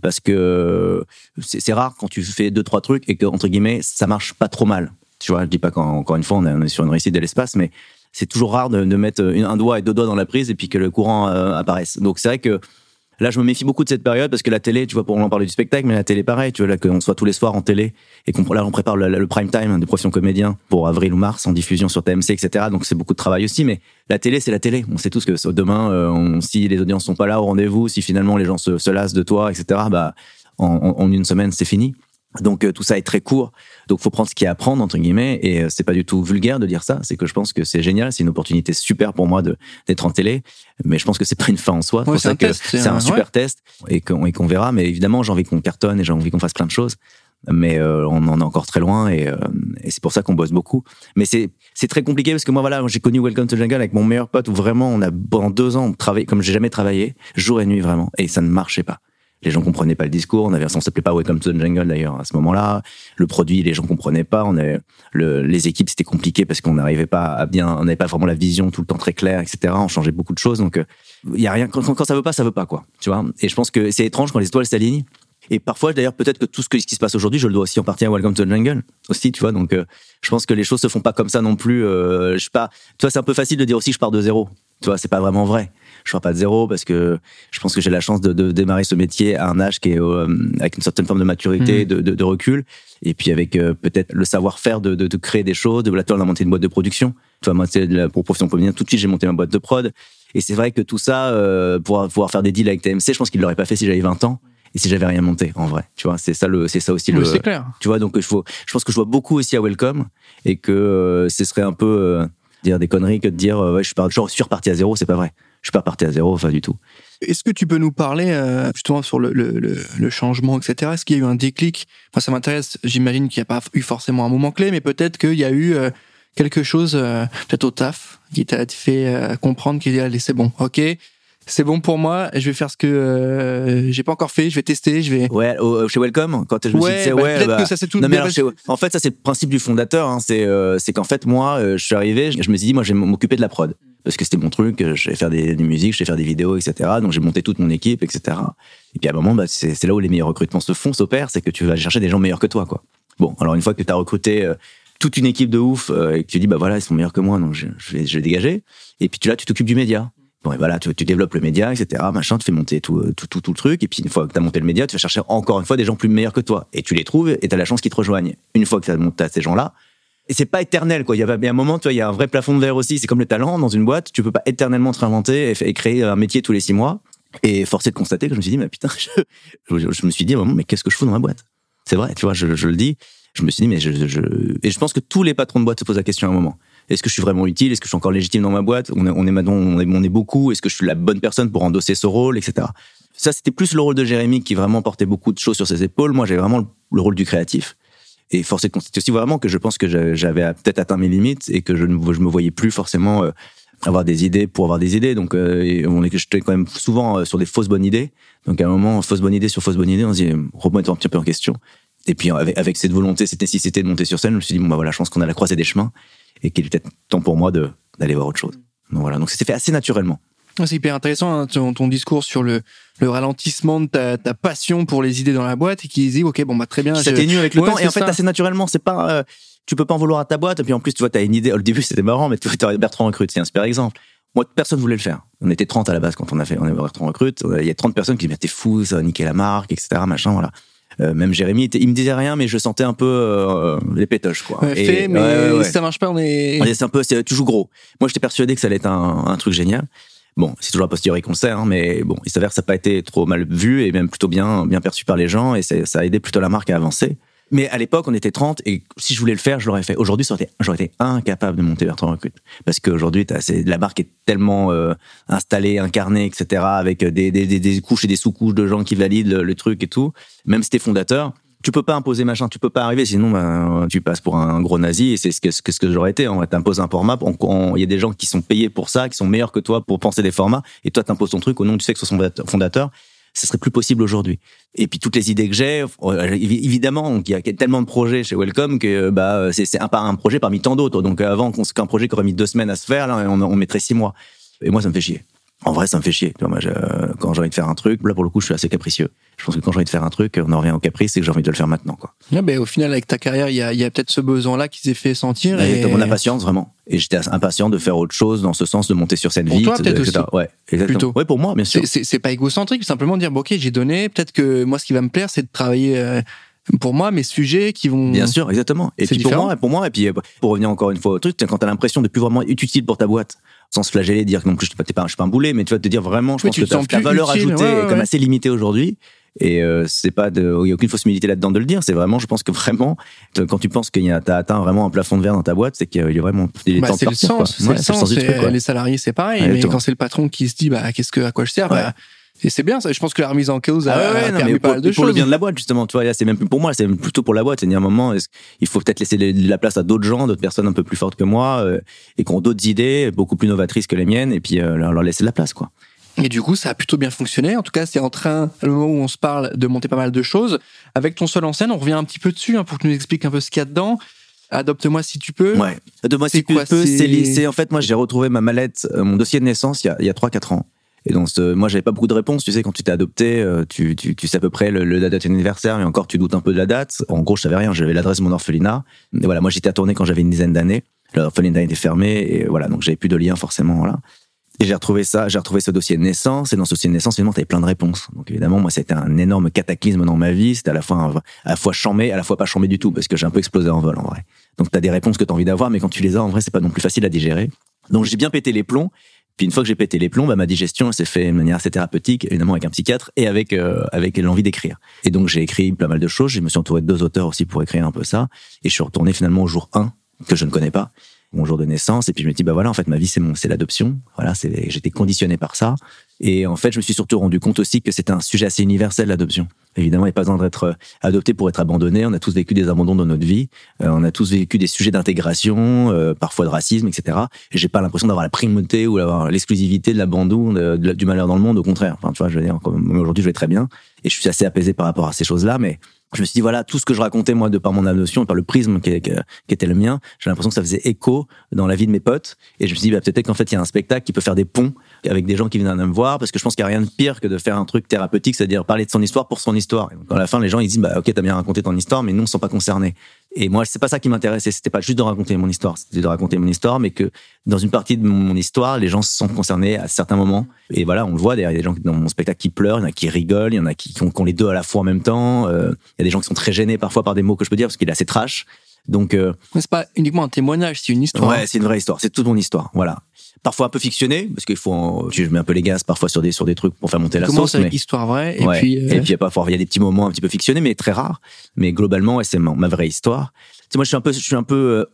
parce que c'est rare quand tu fais deux trois trucs et que entre guillemets ça marche pas trop mal. Tu vois, je dis pas qu'encore une fois on est sur une réussite de l'espace, mais c'est toujours rare de, de mettre un doigt et deux doigts dans la prise et puis que le courant euh, apparaisse. Donc c'est vrai que Là, je me méfie beaucoup de cette période parce que la télé, tu vois, pour en parler du spectacle, mais la télé, pareil, tu vois, là, qu'on soit tous les soirs en télé et qu'on là, on prépare le, prime time de profession comédien pour avril ou mars en diffusion sur TMC, etc. Donc, c'est beaucoup de travail aussi, mais la télé, c'est la télé. On sait tous que demain, euh, on, si les audiences sont pas là au rendez-vous, si finalement les gens se, se lassent de toi, etc., bah, en, en une semaine, c'est fini. Donc euh, tout ça est très court. Donc faut prendre ce qu'il y a à prendre entre guillemets. Et euh, c'est pas du tout vulgaire de dire ça, c'est que je pense que c'est génial, c'est une opportunité super pour moi de d'être en télé, mais je pense que c'est pas une fin en soi, c'est c'est un, super test et qu'on verra. Mais évidemment, j'ai envie qu'on cartonne et j'ai envie qu'on fasse plein de choses. Mais euh, on en est encore très loin et, et c'est pour ça qu'on bosse beaucoup. Mais c'est c'est très compliqué parce que moi voilà j'ai connu Welcome to Jungle avec mon meilleur pote où vraiment on a pendant deux ans travaillé comme j'ai jamais travaillé jour et nuit vraiment. Et ça ne marchait pas les gens comprenaient pas le discours. On avait, on s'appelait pas Welcome to the Jungle d'ailleurs à ce moment-là. Le produit, les gens comprenaient pas. On avait, le, les équipes, c'était compliqué parce qu'on n'arrivait pas à bien, on n'avait pas vraiment la vision tout le temps très claire, etc. On changeait beaucoup de choses. Donc, il euh, y a rien. Quand, quand, ça veut pas, ça veut pas quoi. Tu vois? Et je pense que c'est étrange quand les étoiles s'alignent. Et parfois, d'ailleurs, peut-être que tout ce, qui se passe aujourd'hui, je le dois aussi en partie à Welcome to the Jungle aussi, tu vois? Donc, euh, je pense que les choses se font pas comme ça non plus. Euh, je sais pas. Tu vois, c'est un peu facile de dire aussi je pars de zéro. Tu vois, c'est pas vraiment vrai je pars pas de zéro parce que je pense que j'ai la chance de, de, démarrer ce métier à un âge qui est euh, avec une certaine forme de maturité, mmh. de, de, recul, et puis avec euh, peut-être le savoir-faire de, de, créer des choses. De là, on a monté une boîte de production. Tu vois, moi, c'est pour profession féminine. Tout de suite, j'ai monté ma boîte de prod. Et c'est vrai que tout ça, euh, pouvoir, pouvoir faire des deals avec TMC, je pense qu'il l'aurait pas fait si j'avais 20 ans et si j'avais rien monté en vrai tu vois c'est ça le c'est ça aussi le c'est clair tu vois donc je, je pense que je vois beaucoup aussi à Welcome et que ce serait un peu dire des conneries que de dire ouais je suis, je suis reparti à zéro c'est pas vrai je suis pas parti à zéro, enfin du tout. Est-ce que tu peux nous parler euh, justement sur le, le, le, changement, etc. Est-ce qu'il y a eu un déclic? Enfin, ça m'intéresse. J'imagine qu'il n'y a pas eu forcément un moment clé, mais peut-être qu'il y a eu euh, quelque chose, euh, peut-être au taf, qui t'a fait comprendre qu'il y a allez, c'est bon, ok, c'est bon pour moi, je vais faire ce que euh, j'ai pas encore fait, je vais tester, je vais. Ouais, chez Welcome, quand je me ouais, suis dit, bah, ouais, bah, que ça c'est tout. Non, mais En fait, ça c'est le principe du fondateur, hein, c'est c'est qu'en fait moi, je suis arrivé, je me suis dit, moi, je vais m'occuper de la prod parce que c'était mon truc, je vais faire des, des musiques, je vais faire des vidéos, etc. Donc j'ai monté toute mon équipe, etc. Et puis à un moment, bah, c'est là où les meilleurs recrutements se font, s'opèrent, c'est que tu vas chercher des gens meilleurs que toi, quoi. Bon, alors une fois que tu as recruté euh, toute une équipe de ouf euh, et que tu dis bah voilà ils sont meilleurs que moi, donc je, je vais, je vais dégager. Et puis tu là tu t'occupes du média. Bon et voilà tu, développes le média, etc. Machin, tu fais monter tout tout tout, tout le truc. Et puis une fois que tu as monté le média, tu vas chercher encore une fois des gens plus meilleurs que toi. Et tu les trouves et tu as la chance qu'ils te rejoignent. Une fois que tu as monté ces gens là, et c'est pas éternel quoi. Il y a, un moment, tu vois, il y a un vrai plafond de verre aussi. C'est comme le talent dans une boîte. Tu peux pas éternellement te réinventer et, créer un métier tous les six mois. Et forcé de constater que je me suis dit, mais putain, je, je, me suis dit moment, mais qu'est-ce que je fous dans ma boîte? C'est vrai, tu vois, je, le dis. Je me suis dit, mais je, et je pense que tous les patrons de boîte se posent la question à un moment. Est-ce que je suis vraiment utile? Est-ce que je suis encore légitime dans ma boîte? On est, on on on est beaucoup. Est-ce que je suis la bonne personne pour endosser ce rôle, etc. Ça, c'était plus le rôle de Jérémy qui vraiment portait beaucoup de choses sur ses épaules. Moi, j'avais vraiment le rôle du créatif. Et force de constater aussi vraiment que je pense que j'avais peut-être atteint mes limites et que je ne je me voyais plus forcément euh, avoir des idées pour avoir des idées. Donc, euh, on est quand même souvent euh, sur des fausses bonnes idées. Donc, à un moment, fausse bonne idée sur fausse bonne idée, on se dit, remettons un petit peu en question. Et puis, avec, avec, cette volonté, cette nécessité de monter sur scène, je me suis dit, bon, bah voilà, je pense qu'on a la croisée des chemins et qu'il est peut-être temps pour moi d'aller voir autre chose. Donc, voilà. Donc, ça s'est fait assez naturellement. C'est hyper intéressant hein, ton, discours sur le, le ralentissement de ta, ta, passion pour les idées dans la boîte et qui dit ok bon bah très bien. Ça t'énue avec le temps et en fait assez naturellement c'est pas euh, tu peux pas en vouloir à ta boîte et puis en plus tu vois t'as une idée au début c'était marrant mais tu vois Bertrand recrute c'est un super exemple. Moi personne voulait le faire. On était 30 à la base quand on a fait on avait Bertrand recrute. Il y a 30 personnes qui disaient t'es fou ça va niquer la marque etc machin voilà. Euh, même Jérémy, il me disait rien, mais je sentais un peu euh, les pétoches, quoi. Ouais, fait, mais si ça marche pas, on est. C'est un peu, c'est toujours gros. Moi, j'étais persuadé que ça allait être un, un truc génial. Bon, c'est toujours a posteriori qu'on sait, hein, mais bon, il s'avère que ça n'a pas été trop mal vu et même plutôt bien, bien perçu par les gens et ça a aidé plutôt la marque à avancer. Mais à l'époque, on était 30 et si je voulais le faire, je l'aurais fait. Aujourd'hui, j'aurais été incapable de monter Bertrand Recrute. Parce qu'aujourd'hui, la marque est tellement euh, installée, incarnée, etc., avec des, des, des, couches et des sous-couches de gens qui valident le, le truc et tout. Même si t'es fondateur, tu peux pas imposer machin, tu peux pas arriver, sinon ben, tu passes pour un gros nazi et c'est ce que, ce que, j'aurais été. On t'impose un format, il y a des gens qui sont payés pour ça, qui sont meilleurs que toi pour penser des formats, et toi t'imposes ton truc au nom du sexe fondateur. Ce serait plus possible aujourd'hui. Et puis toutes les idées que j'ai, euh, évidemment, il y a tellement de projets chez Welcome que bah c'est un, un projet parmi tant d'autres. Donc avant qu'un projet qui aurait mis deux semaines à se faire, là, on mettrait six mois. Et moi, ça me fait chier. En vrai, ça me fait chier. moi, quand j'ai envie de faire un truc, là pour le coup, je suis assez capricieux. Je pense que quand j'ai envie de faire un truc, on en revient au caprice, c'est que j'ai envie de le faire maintenant. Quoi. Ben, au final, avec ta carrière, il y a, peut-être ce besoin-là qui s'est fait sentir. Et, mon impatience, vraiment. Et j'étais impatient de faire autre chose dans ce sens, de monter sur scène pour vite. Toi, peut-être aussi. Ouais, exactement. Plutôt. Ouais, pour moi, bien sûr. C'est pas égocentrique, simplement dire, bon, ok, j'ai donné. Peut-être que moi, ce qui va me plaire, c'est de travailler. Euh, pour moi mes sujets qui vont bien sûr exactement et puis pour moi pour moi et puis pour revenir encore une fois au truc quand t'as l'impression de plus vraiment être utile pour ta boîte sans se flageller, dire que non plus je suis pas, je suis pas un boulet, mais tu vas te dire vraiment, je pense que ta valeur ajoutée est comme assez limitée aujourd'hui. Et euh, c'est pas de, il y a aucune fausse humilité là-dedans de le dire. C'est vraiment, je pense que vraiment, quand tu penses qu'il y a, t'as atteint vraiment un plafond de verre dans ta boîte, c'est qu'il a vraiment des bah, temps de partir. Sens, c'est le sens, Les salariés, c'est pareil. mais quand c'est le patron qui se dit, bah, qu'est-ce que, à quoi je sers, bah, et c'est bien ça. Je pense que la remise en cause a, ah ouais, permis pas pour, de pour le bien de la boîte justement. Tu vois, c'est même pour moi, c'est plutôt pour la boîte. C'est à un moment, il faut peut-être laisser la place à d'autres gens, d'autres personnes un peu plus fortes que moi euh, et qui ont d'autres idées, beaucoup plus novatrices que les miennes, et puis euh, leur, laisser de la place, quoi. Et du coup, ça a plutôt bien fonctionné. En tout cas, c'est en train, le moment où on se parle, de monter pas mal de choses. Avec ton seul en scène, on revient un petit peu dessus hein, pour que tu nous expliques un peu ce qu'il y a dedans. Adopte-moi si tu peux. Ouais. Adopte-moi si tu peux. C'est en fait, moi, j'ai retrouvé ma mallette, euh, mon dossier de naissance il y a, il y a 3-4 ans. Et donc, moi, j'avais pas beaucoup de réponses. Tu sais, quand tu t'es adopté, euh, tu, tu, tu, sais à peu près le, le date anniversaire, mais encore, tu doutes un peu de la date. En gros, je savais rien. J'avais l'adresse de mon orphelinat. Et voilà, moi, j'étais à tourner quand j'avais une dizaine d'années. L'orphelinat était fermé. Et voilà, donc j'avais plus de lien forcément. Voilà. Et j'ai retrouvé ça, j'ai retrouvé ce dossier de naissance. Et dans ce dossier de naissance, évidemment, t'avais plein de réponses. Donc évidemment, moi, c'était un énorme cataclysme dans ma vie. C'était à la fois, à la fois chambé, à la fois pas chambé du tout, parce que j'ai un peu explosé en vol, en vrai. Donc t'as des réponses que t'as envie d'avoir, mais quand tu les as, en vrai, c'est pas non plus facile à digérer. Donc j'ai bien pété les plombs. Puis une fois que j'ai pété les plombs, bah, ma digestion s'est fait de manière assez thérapeutique, évidemment avec un psychiatre et avec euh, avec l'envie d'écrire. Et donc j'ai écrit pas mal de choses. Je me suis entouré de deux auteurs aussi pour écrire un peu ça. Et je suis retourné finalement au jour 1 que je ne connais pas, mon jour de naissance. Et puis je me dis bah voilà, en fait ma vie c'est mon c'est l'adoption. Voilà, c'est j'étais conditionné par ça. Et en fait je me suis surtout rendu compte aussi que c'était un sujet assez universel l'adoption. Évidemment, il n'y a pas besoin d'être euh, adopté pour être abandonné. On a tous vécu des abandons dans notre vie. Euh, on a tous vécu des sujets d'intégration, euh, parfois de racisme, etc. Et j'ai pas l'impression d'avoir la primauté ou d'avoir l'exclusivité de l'abandon, du malheur dans le monde. Au contraire. Enfin, tu vois, je veux dire, aujourd'hui, je vais très bien. Et je suis assez apaisé par rapport à ces choses-là. Mais je me suis dit, voilà, tout ce que je racontais, moi, de par mon adoption, par le prisme qui, était le mien, j'ai l'impression que ça faisait écho dans la vie de mes potes. Et je me suis dit, bah, peut-être qu'en fait, il y a un spectacle qui peut faire des ponts avec des gens qui viennent me voir, parce que je pense qu'il n'y a rien de pire que de faire un truc thérapeutique, c'est-à-dire parler de son histoire pour son histoire. Et donc, à la fin, les gens, ils disent, bah, ok, t'as bien raconté ton histoire, mais nous, on ne sont pas concernés. Et moi, c'est pas ça qui m'intéressait. C'était pas juste de raconter mon histoire. C'était de raconter mon histoire, mais que dans une partie de mon histoire, les gens se sont concernés à certains moments. Et voilà, on le voit derrière. Il y a des gens dans mon spectacle qui pleurent, il y en a qui rigolent, il y en a qui, qui, ont, les deux à la fois en même temps. Euh, il y a des gens qui sont très gênés parfois par des mots que je peux dire parce qu'il est assez trash. Donc, euh, c'est pas uniquement un témoignage, c'est une histoire. Ouais, c'est une vraie histoire. C'est toute mon histoire. Voilà. Parfois un peu fictionné, parce qu'il faut, en... je mets un peu les gaz parfois sur des sur des trucs pour faire monter la Commence sauce. avec mais- histoire vraie et Ouais. puis. euh, Et puis, il y a pas il y a des petits moments un petit peu fictionnés, mais très rares. Mais globalement, ouais, c'est ma, ma vraie histoire. Tu sais, moi, je suis un peu, je suis un peu euh,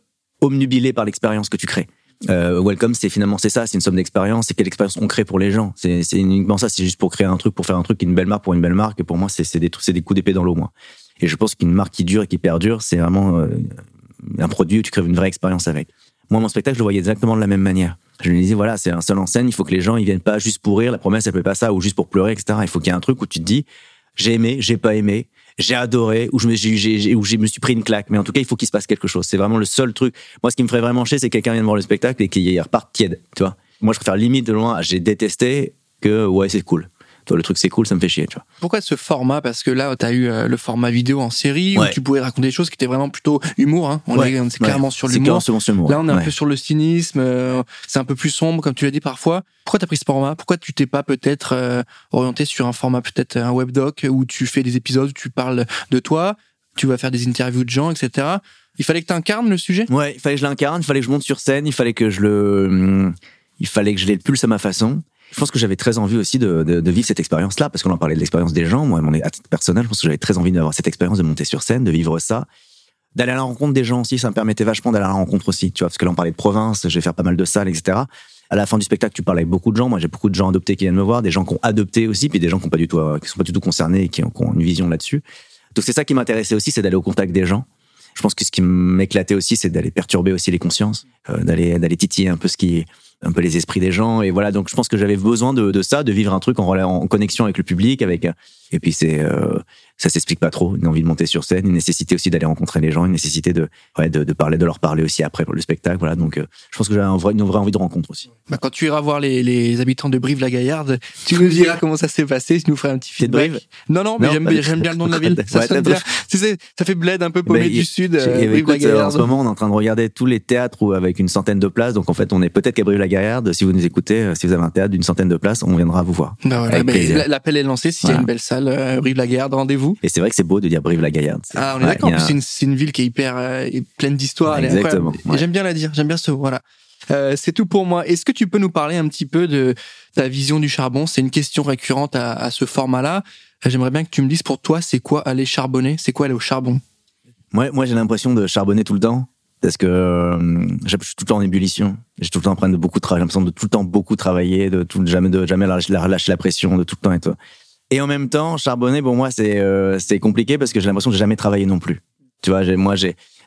omnubilé par l'expérience que tu crées. Euh, Welcome, c'est finalement c'est ça, c'est une somme d'expérience. C'est quelle expérience on crée pour les gens. C'est uniquement ça. C'est juste pour créer un truc, pour faire un truc, une belle marque pour une belle marque. Et pour moi, c'est c'est des trucs, c'est des coups d'épée dans l'eau, moi. Et je pense qu'une marque qui dure et qui perdure, c'est vraiment euh, un produit où tu crées une vraie expérience avec. Moi, mon spectacle, je le voyais exactement de la même manière. Je me disais, voilà, c'est un seul en scène, il faut que les gens, ils viennent pas juste pour rire, la promesse, elle fait pas ça, ou juste pour pleurer, etc. Il faut qu'il y ait un truc où tu te dis, j'ai aimé, j'ai pas aimé, j'ai adoré, ou je me, me suis pris une claque. Mais en tout cas, il faut qu'il se passe quelque chose. C'est vraiment le seul truc. Moi, ce qui me ferait vraiment chier, c'est que quelqu'un vienne voir le spectacle et qu'il reparte tiède, tu vois. Moi, je préfère limite de loin, j'ai détesté que, ouais, c'est cool. Le truc, c'est cool, ça me fait chier, tu vois. Pourquoi ce format? Parce que là, tu as eu euh, le format vidéo en série où tu pouvais raconter des choses qui étaient vraiment plutôt humour. Hein. On Ouais. est, Ouais. clairement sur l'humour. Là, on est un peu sur le cynisme. euh, c'est un peu plus sombre, comme tu l'as dit parfois. Pourquoi t'as pris ce format? Pourquoi tu t'es pas peut-être euh, orienté sur un format, peut-être un webdoc où tu fais des épisodes où tu parles de toi, tu vas faire des interviews de gens, etc. Il fallait que tu incarnes le sujet? Ouais, il fallait que je l'incarne, il fallait que je monte sur scène, il fallait que je le, hum, il fallait que je le pulse à ma façon. Je pense que j'avais très envie aussi de, vivre cette expérience-là, parce qu'on en parlait de l'expérience des gens. Moi, mon à titre personnel, je pense que j'avais très envie d'avoir cette expérience de monter sur scène, de vivre ça, d'aller à la rencontre des gens aussi. Ça me permettait vachement d'aller à la rencontre aussi, tu vois, parce que là, on parlait de province, je vais faire pas mal de salles, etc. À la fin du spectacle, tu parles avec beaucoup de gens. Moi, j'ai beaucoup de gens adoptés qui viennent me voir, des gens qui ont adopté aussi, puis des gens qui tout, euh, sont pas du tout concernés et qui ont, une vision là-dessus. Donc, c'est ça qui m'intéressait aussi, c'est d'aller au contact des gens. Je pense que ce qui m'éclatait aussi, c'est d'aller perturber aussi les consciences, euh, d'aller titiller un peu ce qui un peu les esprits des gens et voilà donc je pense que j'avais besoin de, de ça de vivre un truc en, en connexion avec le public avec et puis c'est euh, ça s'explique pas trop une envie de monter sur scène une nécessité aussi d'aller rencontrer les gens une nécessité de ouais, de, de parler de leur parler aussi après pour le spectacle voilà donc euh, je pense que j'avais un vrai- une vraie envie de rencontre aussi Bah, Quand tu iras voir les, les habitants de Brive-la-Gaillarde, tu nous diras comment ça s'est passé, tu nous feras un petit feedback. Brive? Non, non, mais j'aime bien, le nom de la ville. Ça Ouais, sonne t'as- bien. Tu sais, ça fait bled un peu paumé Ben, du sud, euh, ben, écoute, en ce moment, on est en train de regarder tous les théâtres où, avec une centaine de places. Donc, en fait, on est peut-être qu'à Brive-la-Gaillarde. Si vous nous écoutez, euh, si vous avez un théâtre d'une centaine de places, on viendra vous voir. Voilà, bah, plaisir. L'appel est lancé. S'il y a une belle salle, euh, Brive-la-Gaillarde, rendez-vous. Et c'est vrai que c'est beau de dire Brive-la-Gaillarde. Ah, on est ouais, d'accord. a C'est une, ville qui est hyper euh, pleine d'histoire. Exactement, ouais. J'aime bien la dire. J'aime bien ce voilà. Euh, c'est tout pour moi. Est-ce que tu peux nous parler un petit peu de ta vision du charbon? C'est une question récurrente à, à ce format-là. Euh, J'aimerais bien que tu me dises pour toi, c'est quoi aller charbonner? C'est quoi aller au charbon? Moi, moi j'ai l'impression de charbonner tout le temps. Parce que euh, je suis tout le temps en ébullition. J'ai tout le temps en train de beaucoup travailler. J'ai l'impression de tout le temps beaucoup travailler, de tout, jamais, de jamais lâcher la, pression, de tout le temps et tout. Et en même temps, charbonner, pour moi, c'est euh, c'est compliqué parce que j'ai l'impression que j'ai jamais travaillé non plus. Tu vois, moi.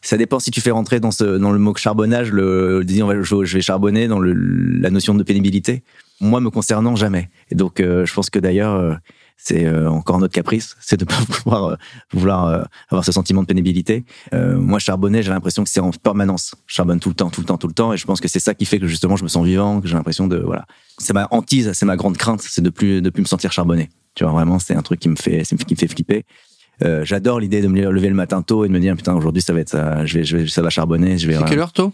Ça dépend si tu fais rentrer dans, le mot charbonnage, le, disons, je, vais charbonner dans la notion de pénibilité. Moi, me concernant, jamais. Et donc, euh, je pense que d'ailleurs, c'est euh, encore notre caprice, c'est de pas vouloir, euh, vouloir euh, avoir ce sentiment de pénibilité. Euh, moi, charbonner, j'ai l'impression que c'est en permanence. Je charbonne tout le temps, tout le temps, tout le temps, et je pense que c'est ça qui fait que justement, je me sens vivant, que j'ai l'impression de voilà. C'est ma hantise, c'est ma grande crainte, c'est de plus de plus me sentir charbonné. Tu vois, vraiment, c'est un truc qui me fait, qui me fait flipper. Euh, J'adore l'idée de me lever le matin tôt et de me dire putain aujourd'hui ça va être ça, je vais, je vais ça va charbonner, je vais. C'est quelle heure tôt?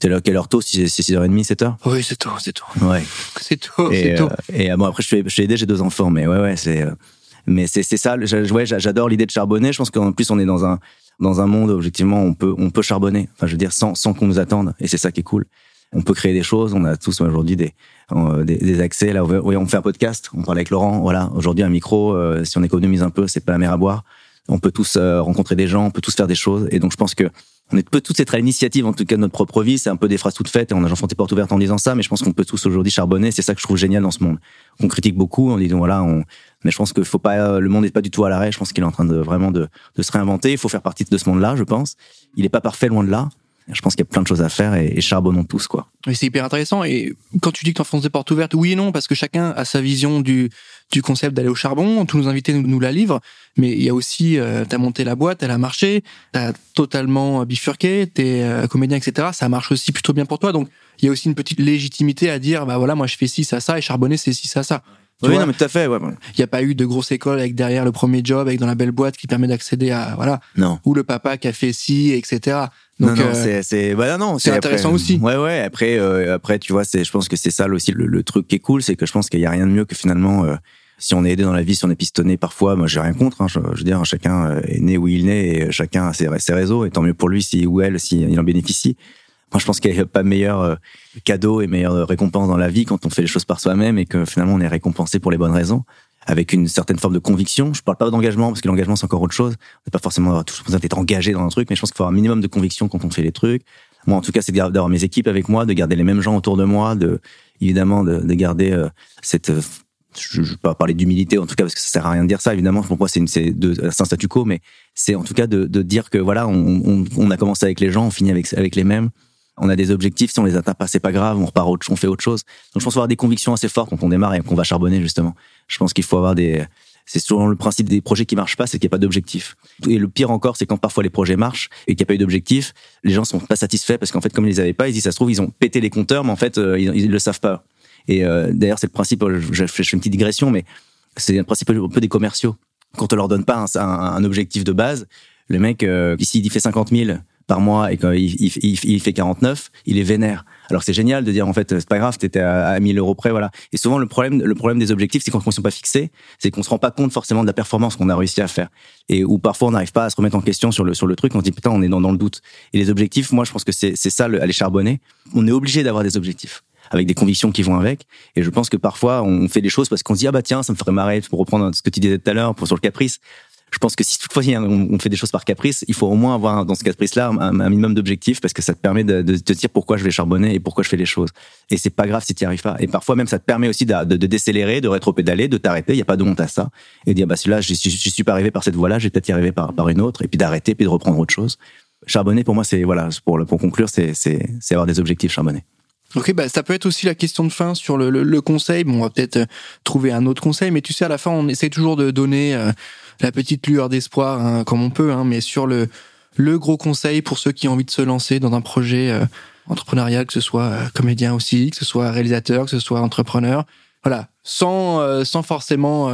T'es là, quelle heure tôt Si c'est 6h30, 7h Oui, c'est tôt, c'est tôt. Ouais. C'est tôt, c'est tôt. euh, et euh, bon, après, je suis, aidé, j'ai deux enfants, mais ouais, ouais, c'est. euh, mais c'est c'est ça. Ouais, j'a- j'adore l'idée de charbonner. Je pense qu'en plus, on est dans un dans un monde où, objectivement, on peut on peut charbonner. Enfin, je veux dire, sans sans qu'on nous attende. Et c'est ça qui est cool. On peut créer des choses. On a tous aujourd'hui des, euh, des des accès. Là, oui, on fait un podcast. On parle avec Laurent. Voilà. Aujourd'hui, un micro. euh, si on économise un peu, c'est pas la mer à boire. On peut tous euh, rencontrer des gens. On peut tous faire des choses. Et donc, je pense que on est peut tous être à l'initiative, en tout cas, de notre propre vie. C'est un peu des phrases toutes faites et on a j'enfonce des portes ouvertes en disant ça, mais je pense qu'on peut tous aujourd'hui charbonner. C'est ça que je trouve génial dans ce monde. On critique beaucoup, on dit voilà, on... mais je pense que faut pas, le monde n'est pas du tout à l'arrêt. Je pense qu'il est en train de vraiment de, se réinventer. Il faut faire partie de ce monde-là, je pense. Il est pas parfait, loin de là. Je pense qu'il y a plein de choses à faire et, charbonnons tous, quoi. C'est hyper intéressant. Et quand tu dis que tu enfonces des portes ouvertes, oui et non, parce que chacun a sa vision du, du concept d'aller au charbon. Tous nos invités nous, nous la livrent. Mais il y a aussi, euh, t'as monté la boîte, elle a marché, t'as totalement bifurqué, t'es euh, comédien, etc. Ça marche aussi plutôt bien pour toi. Donc, il y a aussi une petite légitimité à dire, bah voilà, moi je fais ci, ça, ça, et charbonner, c'est ci, ça, ça. Tu oui, vois, non, mais tout à fait, ouais. il n'y a pas eu de grosse école avec derrière le premier job, avec dans la belle boîte qui permet d'accéder à, voilà, Non. ou le papa qui a fait ci, etc. Donc, non, non, euh, c'est, c'est, voilà, non, c'est intéressant après- aussi. Ouais, ouais. Après, euh, après, tu vois, c'est, je pense que c'est ça aussi le, le truc qui est cool, c'est que je pense qu'il y a rien de mieux que finalement euh, si on est aidé dans la vie, si on est pistonné parfois, moi j'ai rien contre. Hein, je, veux dire, chacun euh, est né où il naît et chacun a ses, réseaux. Et tant mieux pour lui si ou elle, si il en bénéficie. Moi, je pense qu'il n'y a pas meilleur euh, cadeau et meilleure récompense dans la vie quand on fait les choses par soi-même et que finalement on est récompensé pour les bonnes raisons, avec une certaine forme de conviction. Je parle pas d'engagement parce que l'engagement c'est encore autre chose. On n'est pas forcément toujours besoin d'être engagé dans un truc, mais je pense qu'il faut avoir un minimum de conviction quand on fait les trucs. Moi, en tout cas, c'est d'avoir mes équipes avec moi, de garder les mêmes gens autour de moi, de évidemment de, de garder euh, cette je ne vais pas parler d'humilité en tout cas parce que ça sert à rien de dire ça évidemment pour moi c'est un statu quo mais c'est en tout cas de, de dire que voilà on, on, on, a commencé avec les gens on finit avec avec les mêmes on a des objectifs si on les atteint pas c'est pas grave on repart autre on fait autre chose donc je pense avoir des convictions assez fortes quand on démarre et qu'on va charbonner justement je pense qu'il faut avoir des c'est souvent le principe des projets qui marchent pas, c'est qu'il n'y a pas d'objectif. Et le pire encore, c'est quand parfois les projets marchent et qu'il n'y a pas eu d'objectif, les gens sont pas satisfaits parce qu'en fait, comme ils les avaient pas, ils disent ça se trouve ils ont pété les compteurs, mais en fait ils, ils le savent pas. Et euh, d'ailleurs, c'est le principe, je, fais une petite digression, mais c'est un principe un peu des commerciaux. Quand on leur donne pas un, objectif de base, le mec, euh, ici, il fait 50 000 par mois et qu'il il, fait 49, il est vénère. Alors c'est génial de dire en fait c'est pas grave, t'étais à, à 1000 euros près, voilà. Et souvent le problème, le problème des objectifs, c'est quand ils sont pas fixés, c'est qu'on se rend pas compte forcément de la performance qu'on a réussi à faire. Et où parfois on n'arrive pas à se remettre en question sur le sur le truc, on dit putain on est dans, dans le doute. Et les objectifs, moi je pense que c'est ça le, charbonner. On est obligé d'avoir des objectifs avec des convictions qui vont avec. Et je pense que parfois, on fait des choses parce qu'on se dit, ah bah tiens, ça me ferait marrer, pour reprendre ce que tu disais tout à l'heure, sur le caprice. Je pense que si toutefois on fait des choses par caprice, il faut au moins avoir dans ce caprice-là un, minimum d'objectifs parce que ça te permet de, de, te dire pourquoi je vais charbonner et pourquoi je fais les choses. Et c'est pas grave si tu n'y arrives pas. Et parfois même ça te permet aussi de, de, de décélérer, de rétropédaler, de t'arrêter. Il y a pas de honte à ça et dire bah si là je, suis pas arrivé par cette voie-là, je vais peut-être y arriver par, par une autre et puis d'arrêter puis de reprendre autre chose. Charbonner pour moi c'est voilà pour pour conclure c'est c'est c'est avoir des objectifs charbonner. Ok, bah ça peut être aussi la question de fin sur le, le, conseil. Bon, on va peut-être euh, trouver un autre conseil, mais tu sais, à la fin, on essaie toujours de donner euh, la petite lueur d'espoir, hein, comme on peut, hein, mais sur le, le gros conseil pour ceux qui ont envie de se lancer dans un projet euh, entrepreneurial, que ce soit comédien aussi, que ce soit réalisateur, que ce soit entrepreneur. Voilà, sans, sans forcément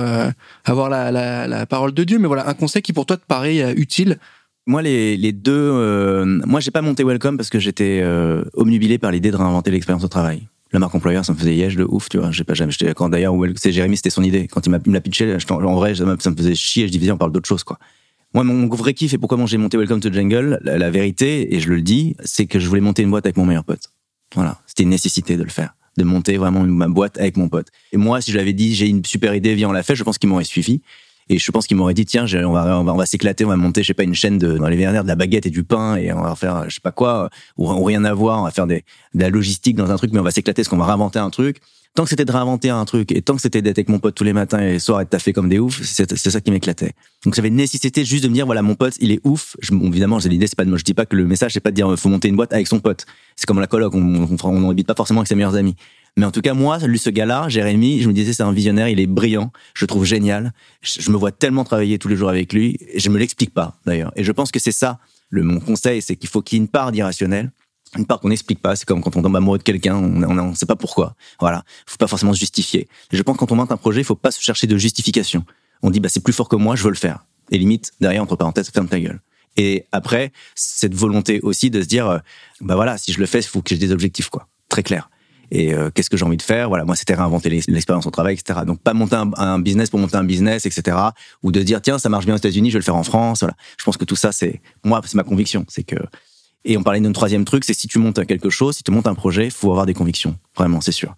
avoir la, la, la, parole de Dieu, mais voilà, un conseil qui pour toi te paraît utile moi, les, les deux, euh, moi, j'ai pas monté Welcome parce que j'étais euh, omnubilé par l'idée de réinventer l'expérience au travail. La marque employeur, ça me faisait yèche de ouf, tu vois. J'ai pas jamais. Quand d'ailleurs, c'est Jérémy, c'était son idée. Quand il m'a, me pitché, en vrai, ça me, faisait chier. Je disais, on parle d'autre chose, quoi. Moi, mon vrai kiff et pourquoi j'ai monté Welcome to Jungle, la, la, vérité, et je le dis, c'est que je voulais monter une boîte avec mon meilleur pote. Voilà, c'était une nécessité de le faire, de monter vraiment ma boîte avec mon pote. Et moi, si je l'avais dit, j'ai une super idée, viens on l'a fait, je pense qu'il m'aurait suivi. Et je pense qu'il m'aurait dit, tiens, on va, on va, on va s'éclater, on va monter, je sais pas, une chaîne de, dans les verrières de la baguette et du pain et on va faire, je sais pas quoi, ou, rien à voir, on va faire des, de la logistique dans un truc, mais on va s'éclater parce qu'on va réinventer un truc. Tant que c'était de réinventer un truc et tant que c'était d'être avec mon pote tous les matins et les soirs et de taffer comme des oufs, c'est ça qui m'éclatait. Donc j'avais nécessité juste de me dire, voilà, mon pote, il est ouf. Je, bon, évidemment, l'idée, c'est pas de moi, je dis pas que le message, c'est pas de dire, faut monter une boîte avec son pote. C'est comme la coloc, on, on pas forcément avec ses meilleurs amis. Mais en tout cas, moi, lui, ce gars-là, Jérémy, je me disais, c'est un visionnaire, il est brillant, je le trouve génial. Je, me vois tellement travailler tous les jours avec lui, et je me l'explique pas, d'ailleurs. Et je pense que c'est ça, le, mon conseil, c'est qu'il faut qu'il y ait une part d'irrationnel, une part qu'on n'explique pas. C'est comme quand on tombe amoureux de quelqu'un, on ne sait pas pourquoi. Voilà. Faut pas forcément se justifier. Je pense que quand on monte un projet, il faut pas se chercher de justification. On dit, bah, c'est plus fort que moi, je veux le faire. Et limite, derrière, entre parenthèses, ferme ta gueule. Et après, cette volonté aussi de se dire, euh, bah voilà, si je le fais, il faut que j'ai des objectifs, quoi. Très clair et euh, qu'est-ce que j'ai envie de faire? Voilà moi c'était réinventer l'expérience au travail etc donc pas monter un, business pour monter un business etc ou de dire tiens ça marche bien aux États-Unis je vais le faire en France. Voilà. Je pense que tout ça c'est moi c'est ma conviction. C'est que et on parlait d'un troisième truc c'est si tu montes quelque chose si tu montes un projet faut avoir des convictions. Vraiment c'est sûr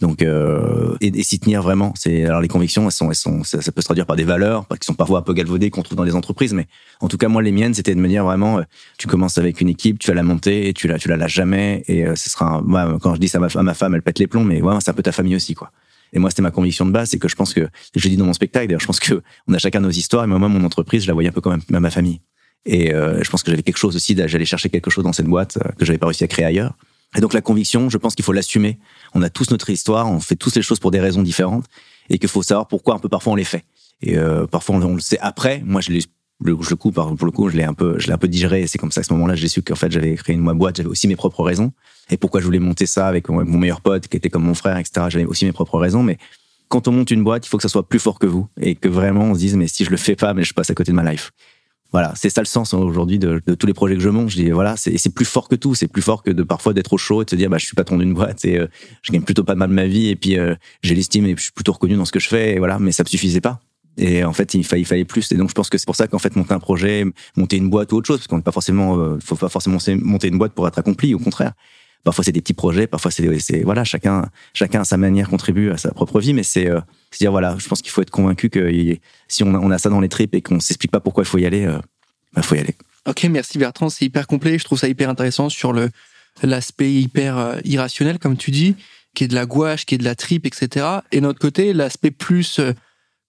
donc euh, et, et s'y tenir vraiment. C'est alors les convictions, elles sont, elles sont, ça, peut se traduire par des valeurs, qui sont parfois un peu galvaudées qu'on trouve dans des entreprises, mais en tout cas moi les miennes, c'était de me dire vraiment, euh, tu commences avec une équipe, tu vas la monter et tu la, tu la lâches jamais. Et euh, ce sera, moi, quand je dis ça à ma, femme, elle pète les plombs, mais ouais, c'est un peu ta famille aussi, quoi. Et moi, c'était ma conviction de base, c'est que je pense que, je dis dans mon spectacle, d'ailleurs, je pense que on a chacun nos histoires, et moi, mon entreprise, je la voyais un peu comme ma, ma famille. Et euh, je pense que j'avais quelque chose aussi, j'allais chercher quelque chose dans cette boîte que j'avais pas réussi à créer ailleurs. Et donc la conviction, je pense qu'il faut l'assumer. On a tous notre histoire, on fait tous les choses pour des raisons différentes, et qu'il faut savoir pourquoi un peu parfois on les fait. Et euh, parfois on, le sait après. Moi, je le, le coup, pour le coup, je l'ai un peu, je l'ai un peu digéré. C'est comme ça, à ce moment-là, j'ai su qu'en fait, j'avais créé une boîte, j'avais aussi mes propres raisons. Et pourquoi je voulais monter ça avec mon, meilleur pote, qui était comme mon frère, etc. J'avais aussi mes propres raisons. Mais quand on monte une boîte, il faut que ça soit plus fort que vous et que vraiment on se dise, mais si je le fais pas, mais je passe à côté de ma life. Voilà, c'est ça le sens hein, aujourd'hui de, tous les projets que je monte. Je dis voilà, c'est c'est plus fort que tout. C'est plus fort que de parfois d'être au chaud et de se dire bah je suis patron d'une boîte et euh, je gagne plutôt pas mal ma vie et puis euh, j'ai l'estime et je suis plutôt reconnu dans ce que je fais. Et voilà, mais ça me suffisait pas. Et en fait, il fallait, il fallait plus. Et donc, je pense que c'est pour ça qu'en fait, monter un projet, monter une boîte ou autre chose, parce qu'on n'est pas forcément, euh, faut pas forcément monter une boîte pour être accompli. Au contraire, parfois c'est des petits projets, parfois c'est, c'est voilà, chacun, chacun à sa manière contribue à sa propre vie. Mais c'est, euh, c'est dire voilà, je pense qu'il faut être convaincu que si on a, on a ça dans les tripes et qu'on s'explique pas pourquoi il faut y aller, il bah, faut y aller. Ok, merci Bertrand, c'est hyper complet. Je trouve ça hyper intéressant sur le l'aspect hyper euh, irrationnel, comme tu dis, qui est de la gouache, qui est de la tripe, etc. Et de notre côté, l'aspect plus euh,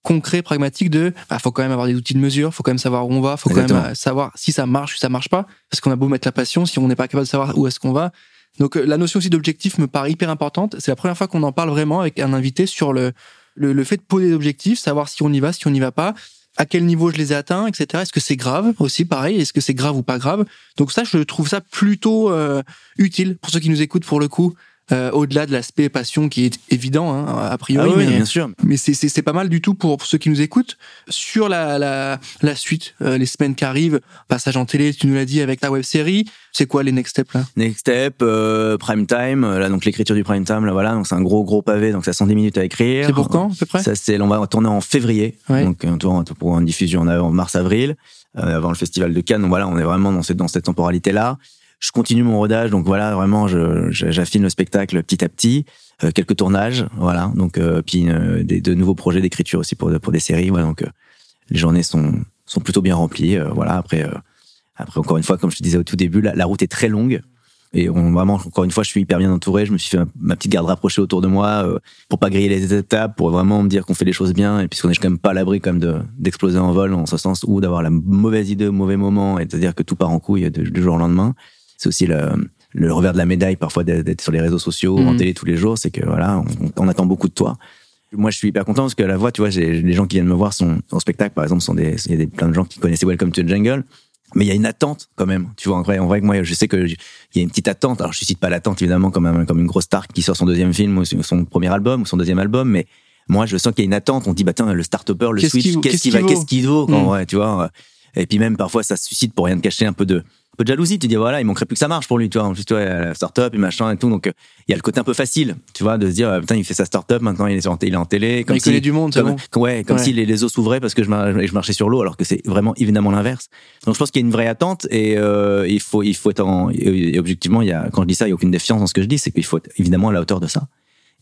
concret, pragmatique de, bah, faut quand même avoir des outils de mesure, faut quand même savoir où on va, faut quand même euh, savoir si ça marche ou ça marche pas, parce qu'on a beau mettre la passion, si on n'est pas capable de savoir où est-ce qu'on va. Donc la notion aussi d'objectif me paraît hyper importante. C'est la première fois qu'on en parle vraiment avec un invité sur le, le, le fait de poser des objectifs, savoir si on y va, si on n'y va pas, à quel niveau je les ai atteints, etc. Est-ce que c'est grave aussi, pareil? Est-ce que c'est grave ou pas grave? Donc ça, je trouve ça plutôt euh, utile pour ceux qui nous écoutent pour le coup. Euh, au-delà de l'aspect passion qui est évident hein, a priori ah mais, bien sûr. mais c'est pas mal du tout pour, ceux qui nous écoutent. Sur la la, la suite euh, les semaines qui arrivent passage en télé tu nous l'as dit avec ta web série c'est quoi les next steps là? Next step euh, prime time là donc l'écriture du prime time là voilà donc c'est un gros gros pavé donc ça 110 minutes à écrire. C'est pour quand à peu près? Ça c'est on va tourner en février donc pour une diffusion en mars avril avant le festival de Cannes donc voilà on est vraiment dans cette dans cette temporalité là je continue mon rodage, donc voilà, vraiment, j'affine le spectacle petit à petit. Euh, quelques tournages, voilà. Donc euh, puis euh, des, de nouveaux projets d'écriture aussi pour pour des séries. Voilà, donc les journées sont sont plutôt bien remplies. voilà. Après après encore une fois, comme je te disais au tout début, la, la route est très longue. Et on, vraiment, encore une fois, je suis hyper bien entouré. Je me suis fait ma petite garde rapprochée autour de moi pour pas griller les étapes, pour vraiment me dire qu'on fait les choses bien. Et puisqu'on est quand même pas à l'abri comme de d'exploser en vol, en ce sens, ou d'avoir la mauvaise idée au mauvais moment et de dire que tout part en couille du jour au lendemain c'est aussi le, le, revers de la médaille parfois d'être sur les réseaux sociaux, en mhm. télé tous les jours, c'est que voilà, on, attend beaucoup de toi. Moi, je suis hyper content parce que la voix, tu vois, les gens qui viennent me voir sont en spectacle, par exemple, sont des, il y a des, plein de gens qui connaissaient Welcome to the Jungle, mais il y a une attente quand même. Tu vois, en vrai, en vrai, moi, je sais que il y a une petite attente. Alors, je cite pas l'attente évidemment comme comme une grosse star qui sort son deuxième film ou son premier album ou son deuxième album, mais moi, je sens qu'il y a une attente. On dit, bah tiens, le start-upper, le switch, qu'est-ce qu'il va, qu'est-ce qu'il vaut, quand, ouais, tu vois. Et puis même parfois, ça suscite pour rien de cacher un peu de peu de jalousie. Tu dis, voilà, il manquerait plus que ça marche pour lui, tu vois. En plus, tu vois, la start-up et machin et tout. Donc, il y a le côté un peu facile, tu vois, de se dire, putain, il fait sa start-up, maintenant il est, en, il est en télé. Comme il connaît du monde, comme, Ouais, comme si les, eaux s'ouvraient parce que je, je marchais sur l'eau, alors que c'est vraiment évidemment l'inverse. Donc, je pense qu'il y a une vraie attente et euh, il faut, il faut être en, et objectivement, il y a, quand je dis ça, il n'y a aucune défiance dans ce que je dis, c'est qu'il faut être évidemment à la hauteur de ça.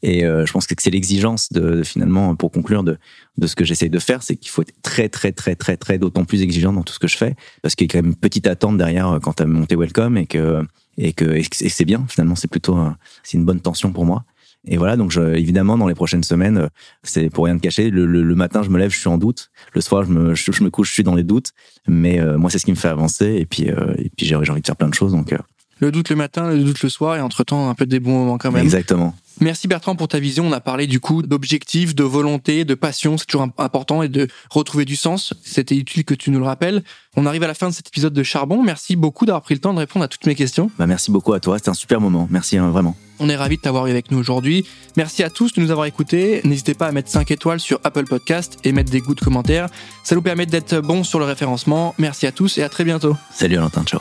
Et euh, je pense que c'est l'exigence de, finalement, pour conclure, de, de ce que j'essaie de faire, c'est qu'il faut être très, très, très, très, très, d'autant plus exigeant dans tout ce que je fais, parce qu'il y a quand même une petite attente derrière euh, quand as monté Welcome et que et que et c'est bien finalement, c'est plutôt euh, c'est une bonne tension pour moi. Et voilà, donc je, évidemment, dans les prochaines semaines, c'est pour rien de cacher. Le, le, matin, je me lève, je suis en doute. Le soir, je me, je, me couche, je suis dans les doutes. Mais moi, c'est ce qui me fait avancer. Et puis, et puis j'ai envie de faire plein de choses. Donc, le doute le matin, le doute le soir, et entre-temps, un peu des bons moments quand même. Exactement. Merci Bertrand pour ta vision. On a parlé du coup d'objectifs, de volonté, de passion. C'est toujours important et de retrouver du sens. C'était utile que tu nous le rappelles. On arrive à la fin de cet épisode de Charbon. Merci beaucoup d'avoir pris le temps de répondre à toutes mes questions. Bah merci beaucoup à toi. C'était un super moment. Merci hein, vraiment. On est ravis de t'avoir eu avec nous aujourd'hui. Merci à tous de nous avoir écoutés. N'hésitez pas à mettre 5 étoiles sur Apple Podcast et mettre des goûts de commentaires. Ça nous permet d'être bons sur le référencement. Merci à tous et à très bientôt. Salut Valentin. Ciao.